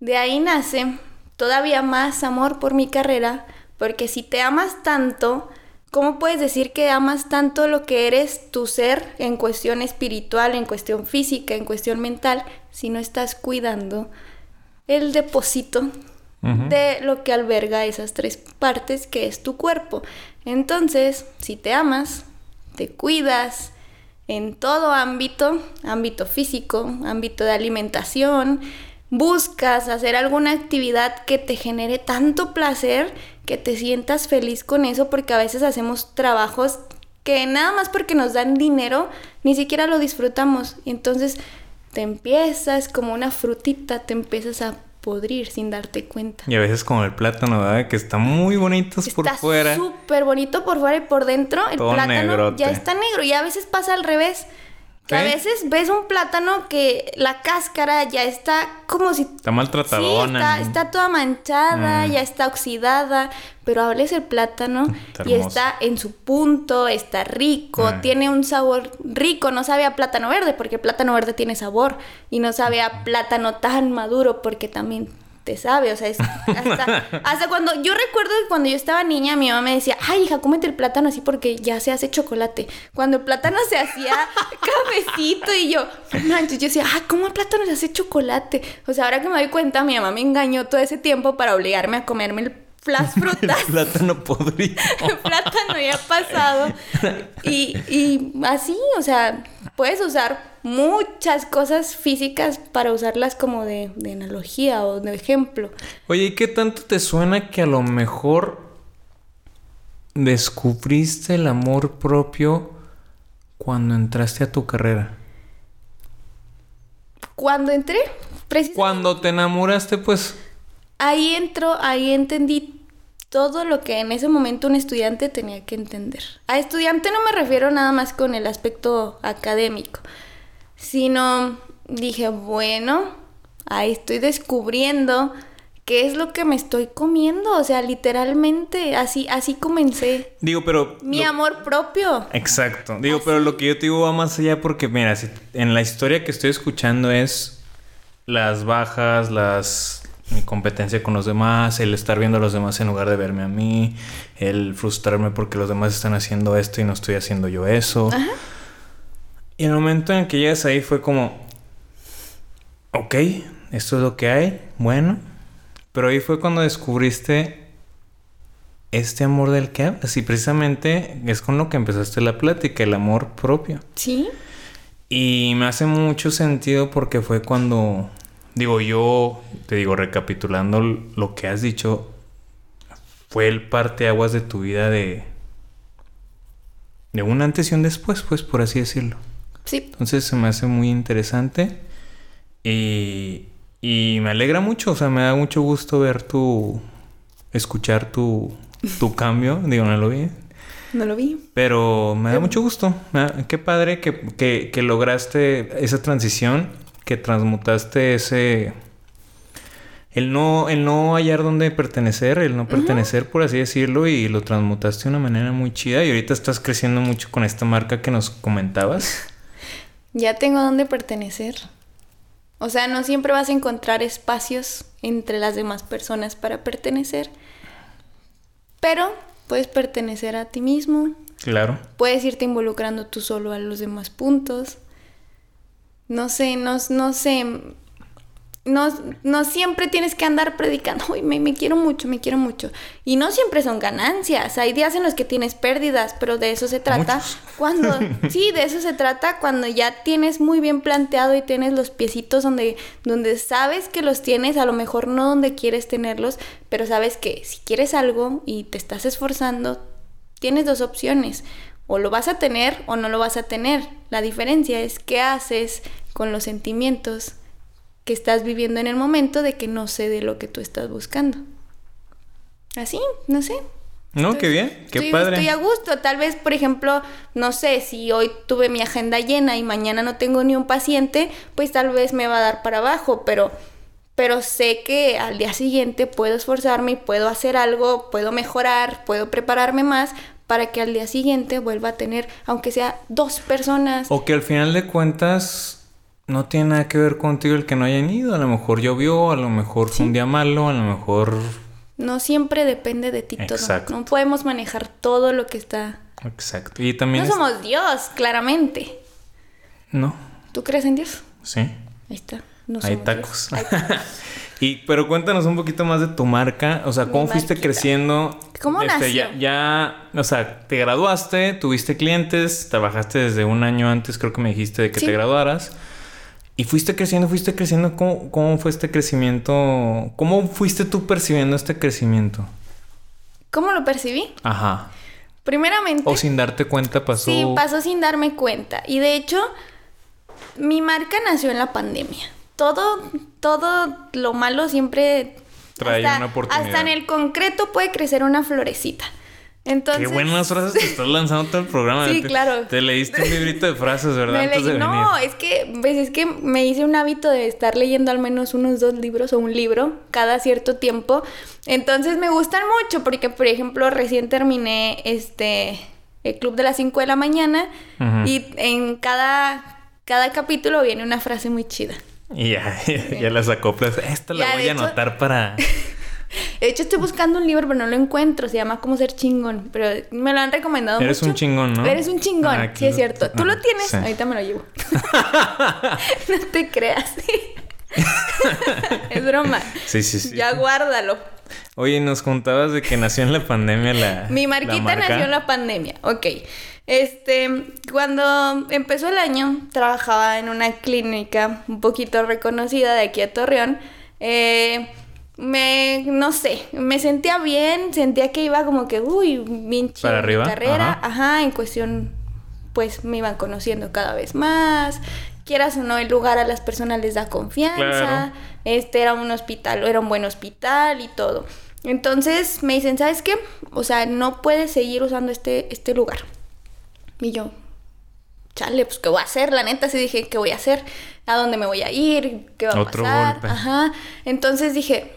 De ahí nace todavía más amor por mi carrera, porque si te amas tanto, ¿cómo puedes decir que amas tanto lo que eres tu ser en cuestión espiritual, en cuestión física, en cuestión mental, si no estás cuidando el depósito de lo que alberga esas tres partes que es tu cuerpo? Entonces, si te amas, te cuidas en todo ámbito, ámbito físico, ámbito de alimentación, buscas hacer alguna actividad que te genere tanto placer que te sientas feliz con eso porque a veces hacemos trabajos que nada más porque nos dan dinero ni siquiera lo disfrutamos y entonces te empiezas como una frutita, te empiezas a podrir sin darte cuenta. Y a veces como el plátano, ¿verdad? Que está muy bonitos por Está fuera. súper bonito por fuera y por dentro. El Todo plátano negrote. ya está negro. Y a veces pasa al revés. Que a veces ves un plátano que la cáscara ya está como si... Está maltratadona. Sí, está, está toda manchada, Mm. ya está oxidada. Pero hables el plátano Está y está en su punto, está rico, Mm. tiene un sabor rico. No sabe a plátano verde porque el plátano verde tiene sabor. Y no sabe a plátano tan maduro porque también te sabe. O sea, es hasta, hasta cuando... Yo recuerdo que cuando yo estaba niña, mi mamá me decía, ay, hija, cómete el plátano así porque ya se hace chocolate. Cuando el plátano se hacía cafecito y yo, no manches, yo decía, ah, ¿cómo el plátano se hace chocolate? O sea, ahora que me doy cuenta, mi mamá me engañó todo ese tiempo para obligarme a comerme el, las frutas. El plátano podrido. el plátano ya pasado. Y, y así, o sea, puedes usar muchas cosas físicas para usarlas como de, de analogía o de ejemplo. Oye, ¿y qué tanto te suena que a lo mejor descubriste el amor propio cuando entraste a tu carrera? Cuando entré, precisamente Cuando te enamoraste, pues... ahí entró, ahí entendí todo lo que en ese momento un estudiante tenía que entender. A estudiante no me refiero nada más con el aspecto académico, sino dije, bueno, ahí estoy descubriendo qué es lo que me estoy comiendo, o sea, literalmente así así comencé Digo, pero... mi lo- amor propio. Exacto. Digo, pero lo que yo te digo va más allá porque, mira, si en la historia que estoy escuchando es las bajas, las mi competencia con los demás, el estar viendo a los demás en lugar de verme a mí, el frustrarme porque los demás están haciendo esto y no estoy haciendo yo eso. Y el momento en que llegas ahí fue como, ok, esto es lo que hay, bueno, pero ahí fue cuando descubriste este amor del que hablas y precisamente es con lo que empezaste la plática, el amor propio. Sí. Y me hace mucho sentido porque fue cuando, digo yo, te digo, recapitulando lo que has dicho, fue el parteaguas de tu vida de, de un antes y un después, pues por así decirlo. Sí. Entonces se me hace muy interesante y, y me alegra mucho, o sea, me da mucho gusto ver tu, escuchar tu, tu cambio, digo, no lo vi, No lo vi. pero me da mucho gusto. Qué padre que, que- que lograste esa transición, que transmutaste ese... El no, el no hallar dónde pertenecer, el no pertenecer, por así decirlo, y lo transmutaste de una manera muy chida. Y ahorita estás creciendo mucho con esta marca que nos comentabas. Ya tengo dónde pertenecer. O sea, no siempre vas a encontrar espacios entre las demás personas para pertenecer. Pero puedes pertenecer a ti mismo. Claro. Puedes irte involucrando tú solo a los demás puntos. No sé, no, no sé. no, no siempre tienes que andar predicando, uy, me, me, quiero mucho, me quiero mucho. Y no siempre son ganancias. Hay días en los que tienes pérdidas, pero de eso se trata. Muchos. Cuando, sí, de eso se trata cuando ya tienes muy bien planteado y tienes los piecitos donde, donde sabes que los tienes, a lo mejor no donde quieres tenerlos, pero sabes que si quieres algo y te estás esforzando, tienes dos opciones. O lo vas a tener o no lo vas a tener. La diferencia es qué haces con los sentimientos que estás viviendo en el momento de que no sé de lo que tú estás buscando. Así, no sé. No, Estoy- qué bien, qué estoy, padre. Estoy a gusto. Tal vez, por ejemplo, no sé, si hoy tuve mi agenda llena y mañana no tengo ni un paciente, pues tal vez me va a dar para abajo, pero, pero sé que al día siguiente puedo esforzarme y puedo hacer algo, puedo mejorar, puedo prepararme más para que al día siguiente vuelva a tener, aunque sea dos personas. O que al final de cuentas no tiene nada que ver contigo el que no hayan ido. A lo mejor llovió, a lo mejor fue un día malo, a lo mejor... No siempre depende de ti todo. Exacto. No podemos manejar todo lo que está. Exacto. Y también... No es- somos Dios, claramente. No, ¿Tú crees en Dios? sí. Ahí está. No Hay tacos. Dios. Hay tacos. y pero cuéntanos un poquito más de tu marca, o sea, cómo Mi fuiste marquita. creciendo. ¿Cómo Este, nació? Ya, ya, o sea, te graduaste, tuviste clientes, trabajaste desde un año antes, creo que me dijiste de que Sí. te graduaras. Y fuiste creciendo, fuiste creciendo. ¿Cómo, ¿Cómo fue este crecimiento? ¿Cómo fuiste tú percibiendo este crecimiento? ¿Cómo lo percibí? Ajá. Primeramente, O sin darte cuenta pasó. sí, pasó sin darme cuenta. Y de hecho, mi marca nació en la pandemia. Todo, todo lo malo siempre Trae una oportunidad. Hasta en el concreto puede crecer una florecita. Entonces, Qué buenas frases te estás lanzando todo el programa. Sí, Te- claro. Te leíste un librito de frases, ¿verdad? me Antes leí- de no, venir. es que, pues, es que me hice un hábito de estar leyendo al menos unos dos libros o un libro cada cierto tiempo. Entonces me gustan mucho porque, por ejemplo, recién terminé este el club de las 5 de la mañana y en cada, cada capítulo viene una frase muy chida. Y ya, ya, ya las acoplas. Esta la Ya, voy a hecho- anotar para. De hecho, estoy buscando un libro, pero no lo encuentro. Se llama Cómo ser chingón. Pero me lo han recomendado Eres mucho. un chingón, ¿no? Eres un chingón, Ah, sí es cierto. ¿Tú ah, lo tienes? sí. Ahorita me lo llevo. no te creas. es broma. Sí, sí, sí. Ya guárdalo. Oye, nos contabas de que nació en la pandemia la. Mi la marquita marca. nació en la pandemia. Ok. Este, cuando empezó el año, trabajaba en una clínica un poquito reconocida de aquí a Torreón. Eh, me, no sé, me sentía bien, sentía que iba como que, uy, bien chido Para mi arriba, carrera. ajá. Ajá, en cuestión, pues me iban conociendo cada vez más. Quieras o no, el lugar a las personas les da confianza. Claro. Este era un hospital, era un buen hospital y todo. Entonces me dicen, ¿sabes qué? O sea, no puedes seguir usando este, este lugar. Y yo, chale, pues ¿qué voy a hacer? La neta sí dije, ¿qué voy a hacer? ¿A dónde me voy a ir? ¿Qué va a Otro pasar? golpe. Ajá. Entonces dije,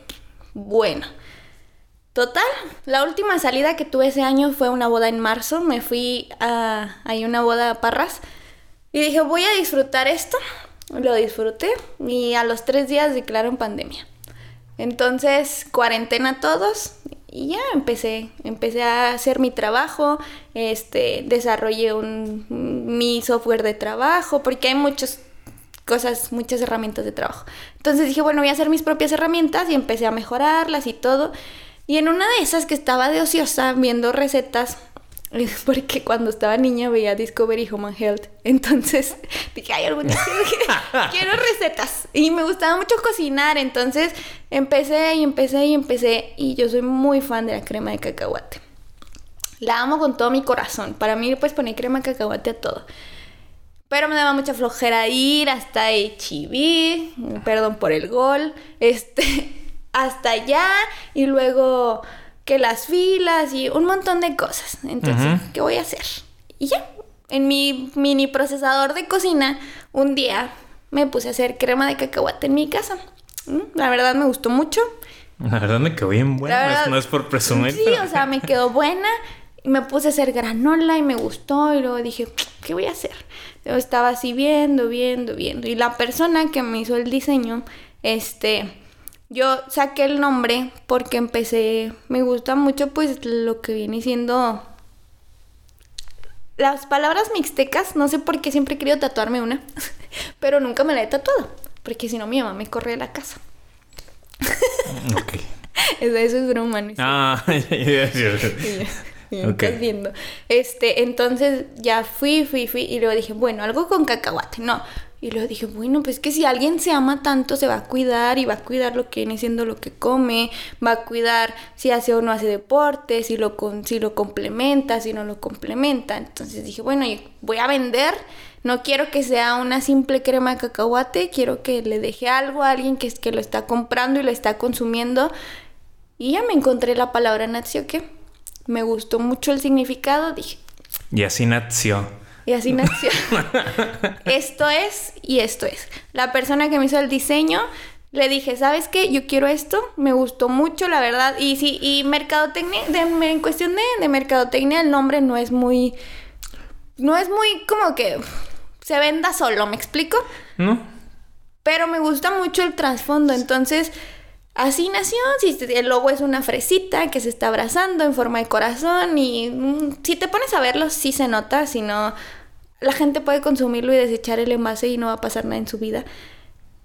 bueno. Total, la última salida que tuve ese año fue una boda en marzo. Me fui a, a una boda a Parras. Y dije, voy a disfrutar esto. Lo disfruté. Y a los tres días declararon pandemia. Entonces, cuarentena todos. Y ya empecé. Empecé a hacer mi trabajo. Este, desarrollé un, mi software de trabajo. Porque hay muchas cosas, muchas herramientas de trabajo. Entonces dije, bueno, voy a hacer mis propias herramientas. Y empecé a mejorarlas y todo. Y en una de esas que estaba de ociosa viendo recetas, porque cuando estaba niña veía Discovery Home and Health. Entonces dije, ay, algún día quiero, recetas. Y me gustaba mucho cocinar. Entonces empecé y empecé y empecé. Y yo soy muy fan de la crema de cacahuate. La amo con todo mi corazón. Para mí, pues poner crema de cacahuate a todo. Pero me daba mucha flojera ir hasta HB, perdón por el gol, este, hasta allá y luego que las filas y un montón de cosas. Entonces. ¿qué voy a hacer? Y ya, en mi mini procesador de cocina, un día me puse a hacer crema de cacahuate en mi casa. Mm, La verdad me gustó mucho. La verdad me quedó bien buena. No es- verdad- no es por presumir. Sí, pero- o sea, me quedó buena. Y me puse a hacer granola y me gustó. Y luego dije, ¿qué voy a hacer? Yo estaba así viendo, viendo, viendo. Y la persona que me hizo el diseño, este, yo saqué el nombre porque empecé, me gusta mucho pues lo que viene siendo las palabras mixtecas. No sé por qué siempre he querido tatuarme una, pero nunca me la he tatuado. porque si no mi mamá me corre de la casa. Ok. Eso, eso es broma, ¿no? Ah, ya, ya, ya. Y me Ok. estás viendo. Este, entonces ya fui, fui, fui. Y luego dije, bueno, algo con cacahuate. No. Y luego dije, bueno, pues que si alguien se ama tanto, se va a cuidar y va a cuidar lo que viene siendo lo que come, va a cuidar si hace o no hace deporte, si lo, si lo complementa, si no lo complementa. Entonces dije, bueno, y voy a vender. No quiero que sea una simple crema de cacahuate, quiero que le deje algo a alguien que, es- que lo está comprando y lo está consumiendo. Y ya me encontré la palabra natsioque. Me gustó mucho el significado, dije, Y así nació. Y así nació. esto es y esto es. La persona que me hizo el diseño, le dije, ¿sabes qué? Yo quiero esto, me gustó mucho, la verdad. Y sí, y mercadotecnia, de- en cuestión de, de mercadotecnia, el nombre no es muy. No es muy como que se venda solo, ¿me explico? ¿No? Pero me gusta mucho el trasfondo, entonces así nació. Si el logo es una fresita que se está abrazando en forma de corazón y mm, si te pones a verlo sí se nota, si no la gente puede consumirlo y desechar el envase y no va a pasar nada en su vida.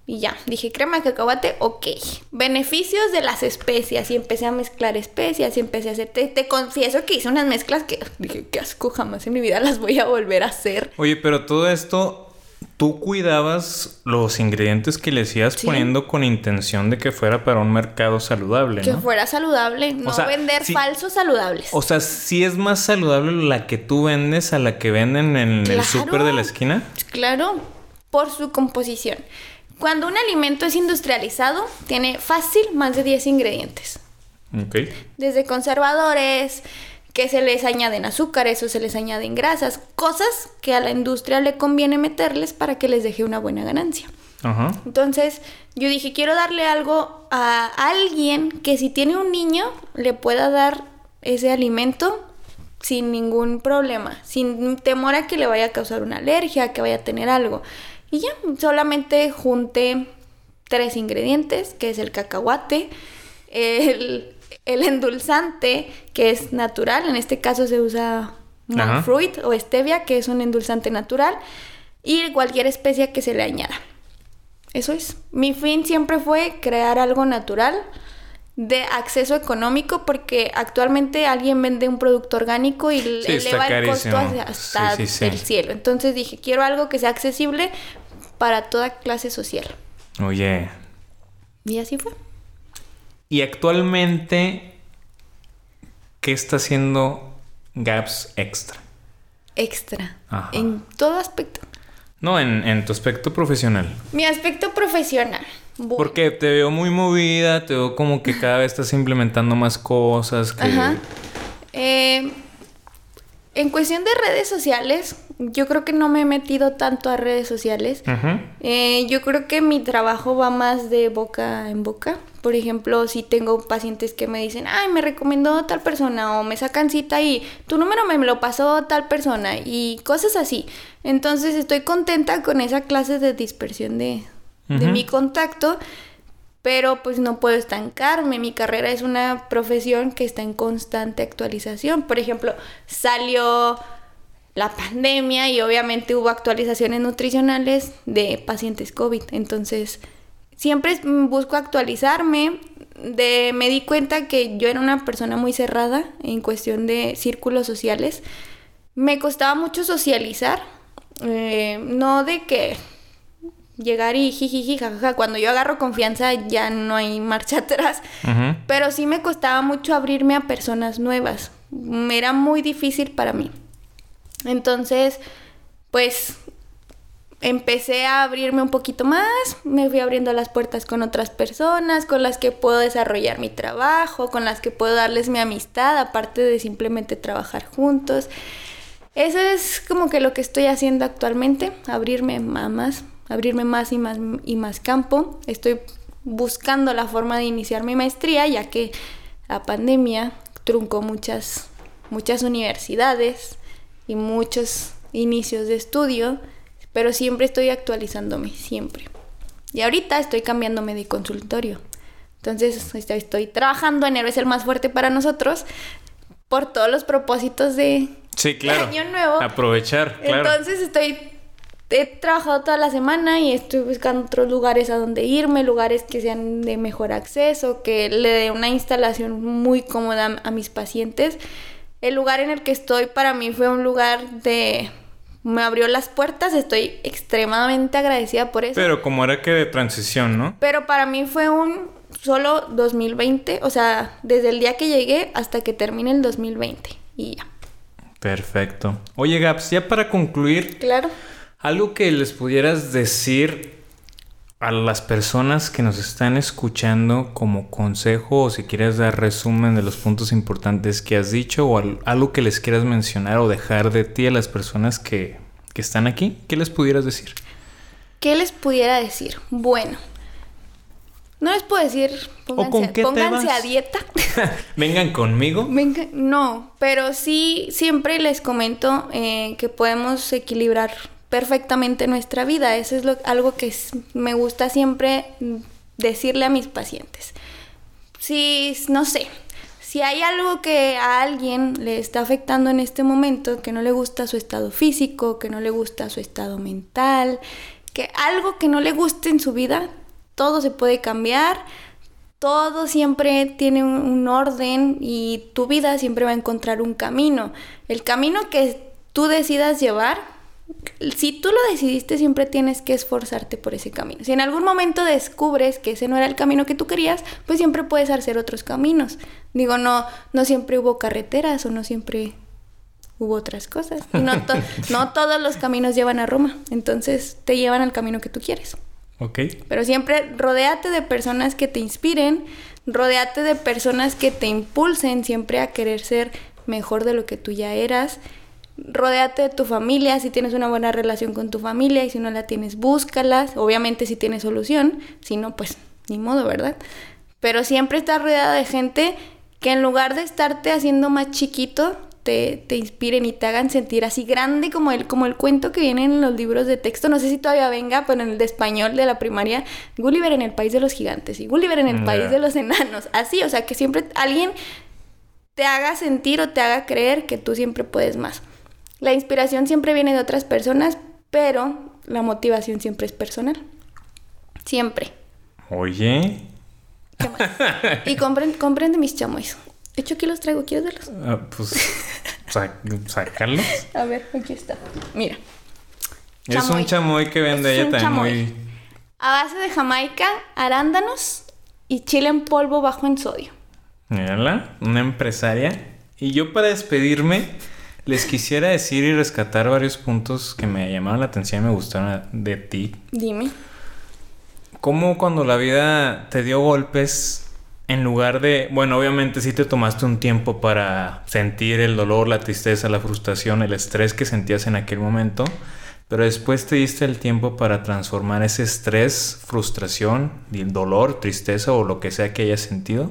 Y ya, dije crema de cacahuate, ok. Beneficios de las especias. Y empecé a mezclar especias y empecé a hacer. Te, te confieso que hice unas mezclas que dije, qué asco, jamás en mi vida las voy a volver a hacer. Oye, pero todo esto, tú cuidabas los ingredientes que le Sí. poniendo con intención de que fuera para un mercado saludable, Que ¿no? fuera saludable, no sea, vender sí. falsos saludables. O sea, sí es más saludable la que tú vendes a la que venden en el súper de la esquina. Claro, por su composición. Cuando un alimento es industrializado, tiene fácil más de 10 ingredientes. Ok. Desde conservadores, que se les añaden azúcares o se les añaden grasas, cosas que a la industria le conviene meterles para que les deje una buena ganancia. Ajá. Entonces, yo dije, quiero darle algo a alguien que si tiene un niño, le pueda dar ese alimento sin ningún problema, sin temor a que le vaya a causar una alergia, que vaya a tener algo. Y ya, solamente junté tres ingredientes, que es el cacahuate, el, el endulzante, que es natural, en este caso se usa monk fruit o stevia, que es un endulzante natural, y cualquier especia que se le añada. Eso es. Mi fin siempre fue crear algo natural de acceso económico porque actualmente alguien vende un producto orgánico y Sí, eleva el costo hasta Sí, sí, sí. el cielo. Entonces dije, quiero algo que sea accesible para toda clase social. Oye. Y así fue. Y actualmente, ¿qué está haciendo Gaps Extra? Extra. Ajá. En todo aspecto. No, en, en tu aspecto profesional. Mi aspecto profesional. Porque te veo muy movida, te veo como que cada vez estás implementando más cosas. Que... Ajá. Eh, en cuestión de redes sociales, yo creo que no me he metido tanto a redes sociales. Eh, yo creo que mi trabajo va más de boca en boca. Por ejemplo, si tengo pacientes que me dicen, ay, me recomendó tal persona o me sacan cita y tu número me lo pasó tal persona y cosas así. Entonces estoy contenta con esa clase de dispersión de, de mi contacto, pero pues no puedo estancarme. Mi carrera es una profesión que está en constante actualización. Por ejemplo, salió la pandemia y obviamente hubo actualizaciones nutricionales de pacientes COVID. Entonces, siempre mm, busco actualizarme. De, me di cuenta que yo era una persona muy cerrada en cuestión de círculos sociales. Me costaba mucho socializar. eh, no de que llegar y jijiji, jajaja. Cuando yo agarro confianza ya no hay marcha atrás. Pero sí me costaba mucho abrirme a personas nuevas. Me Era muy difícil para mí. Entonces, pues empecé a abrirme un poquito más, me fui abriendo las puertas con otras personas, con las que puedo desarrollar mi trabajo, con las que puedo darles mi amistad, aparte de simplemente trabajar juntos. Eso es como que lo que estoy haciendo actualmente, abrirme más, abrirme más y más y más campo. Estoy buscando la forma de iniciar mi maestría, ya que la pandemia truncó muchas muchas universidades y muchos inicios de estudio, pero siempre estoy actualizándome, siempre. Y ahorita estoy cambiándome de consultorio. Entonces estoy, estoy trabajando, enero es el más fuerte para nosotros, por todos los propósitos de, Sí, claro. Año nuevo. Aprovechar, claro. entonces estoy he trabajado toda la semana y estoy buscando otros lugares a donde irme, lugares que sean de mejor acceso, que le dé una instalación muy cómoda a mis pacientes. El lugar en el que estoy para mí fue un lugar de... Me abrió las puertas, estoy extremadamente agradecida por eso. Pero como era que de transición, ¿no? Pero para mí fue un solo 2020, o sea, desde el día que llegué hasta que termine el 2020 y ya. Perfecto. Oye, Gaps, ya para concluir. Claro. Algo que les pudieras decir a las personas que nos están escuchando como consejo o si quieres dar resumen de los puntos importantes que has dicho o algo que les quieras mencionar o dejar de ti a las personas que, que están aquí, ¿qué les pudieras decir? ¿Qué les pudiera decir? Bueno, no les puedo decir, pónganse, a dieta. Vengan conmigo. no, pero sí, siempre les comento eh, que podemos equilibrar perfectamente nuestra vida. Eso es lo, algo que me gusta siempre decirle a mis pacientes. Si, no sé, si hay algo que a alguien le está afectando en este momento, que no le gusta su estado físico, que no le gusta su estado mental, que algo que no le guste en su vida, todo se puede cambiar, todo siempre tiene un, orden y tu vida siempre va a encontrar un camino. El camino que tú decidas llevar, si tú lo decidiste, siempre tienes que esforzarte por ese camino. Si en algún momento descubres que ese no era el camino que tú querías, pues siempre puedes hacer otros caminos. Digo, no, no siempre hubo carreteras o no siempre hubo otras cosas. Y no, no todos los caminos llevan a Roma. Entonces te llevan al camino que tú quieres. Ok. Pero siempre rodéate de personas que te inspiren, rodéate de personas que te impulsen siempre a querer ser mejor de lo que tú ya eras. Rodéate de tu familia, si tienes una buena relación con tu familia y si no la tienes, búscalas. Obviamente si tienes solución, si no, pues ni modo, ¿verdad? Pero siempre estás rodeada de gente que en lugar de estarte haciendo más chiquito, te, inspiren y te hagan sentir así grande como el, como el cuento que viene en los libros de texto. No sé si todavía venga, pero en el de español de la primaria, Gulliver en el país de los gigantes y Gulliver en el país de los enanos. Así, o sea, que siempre alguien te haga sentir o te haga creer que tú siempre puedes más. La inspiración siempre viene de otras personas, pero la motivación siempre es personal. Siempre. Oye. ¿Qué más? y compren, compren de mis chamois. De hecho, aquí los traigo. ¿Quieres verlos? Ah, pues, sacarlos. A ver, aquí está. Mira. Es un chamoy que vende ella también muy... A base de jamaica, arándanos y chile en polvo bajo en sodio. Mírala, una empresaria. Y yo para despedirme, les quisiera decir y rescatar varios puntos que me llamaron la atención y me gustaron de ti. Dime. ¿Cómo cuando la vida te dio golpes en lugar de, bueno, obviamente sí te tomaste un tiempo para sentir el dolor, la tristeza, la frustración, el estrés que sentías en aquel momento, pero después te diste el tiempo para transformar ese estrés, frustración, el dolor, tristeza o lo que sea que hayas sentido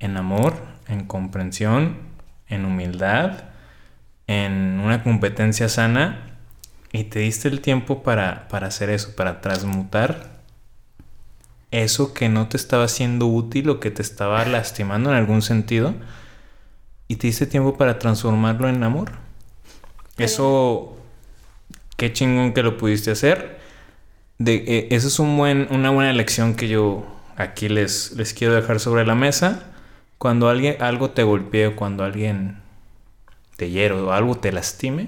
en amor, en comprensión, en humildad, en una competencia sana y te diste el tiempo para, para hacer eso, para transmutar eso que no te estaba siendo útil o que te estaba lastimando en algún sentido y te diste tiempo para transformarlo en amor. Eso, qué chingón que lo pudiste hacer. De, eh, eso es un buen, una buena lección que yo aquí les, les quiero dejar sobre la mesa. Cuando alguien, algo te golpee o cuando alguien te hiere o algo te lastime,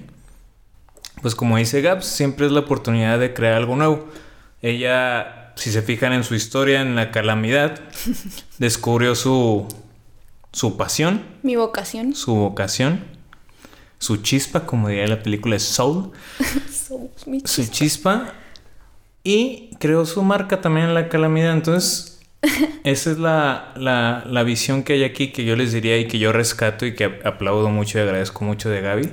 pues como dice Gaps, siempre es la oportunidad de crear algo nuevo. Ella si se fijan en su historia, en la calamidad, descubrió su, su pasión. Mi vocación. Su vocación. Su chispa, como diría la película Soul. Soul mi chispa. Su chispa. Y creó su marca también en la calamidad. Entonces, esa es la, la, la, visión que hay aquí que yo les diría y que yo rescato y que aplaudo mucho y agradezco mucho de Gaby.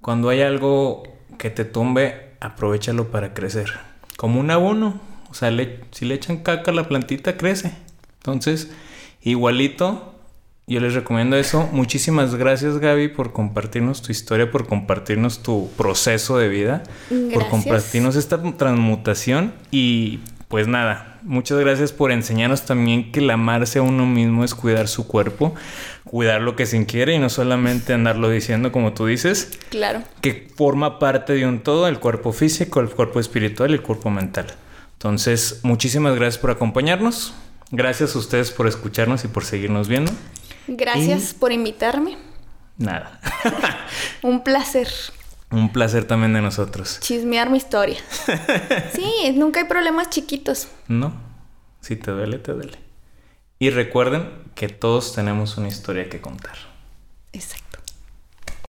Cuando hay algo que te tumbe, aprovechalo para crecer. Como un abono o sea, si le echan caca a la plantita, crece. Entonces, igualito, yo les recomiendo eso. Muchísimas gracias, Gaby, por compartirnos tu historia, por compartirnos tu proceso de vida, por compartirnos esta transmutación y pues nada, muchas gracias por enseñarnos también que el amarse a uno mismo es cuidar su cuerpo, cuidar lo que se inquiere y no solamente andarlo diciendo como tú dices. Claro. Que forma parte de un todo, el cuerpo físico, el cuerpo espiritual y el cuerpo mental. Entonces, muchísimas gracias por acompañarnos. Gracias a ustedes por escucharnos y por seguirnos viendo. Gracias por invitarme. Nada. Un placer. Un placer también de nosotros. Chismear mi historia. sí, nunca hay problemas chiquitos. No. Si te duele, te duele. Y recuerden que todos tenemos una historia que contar. Exacto.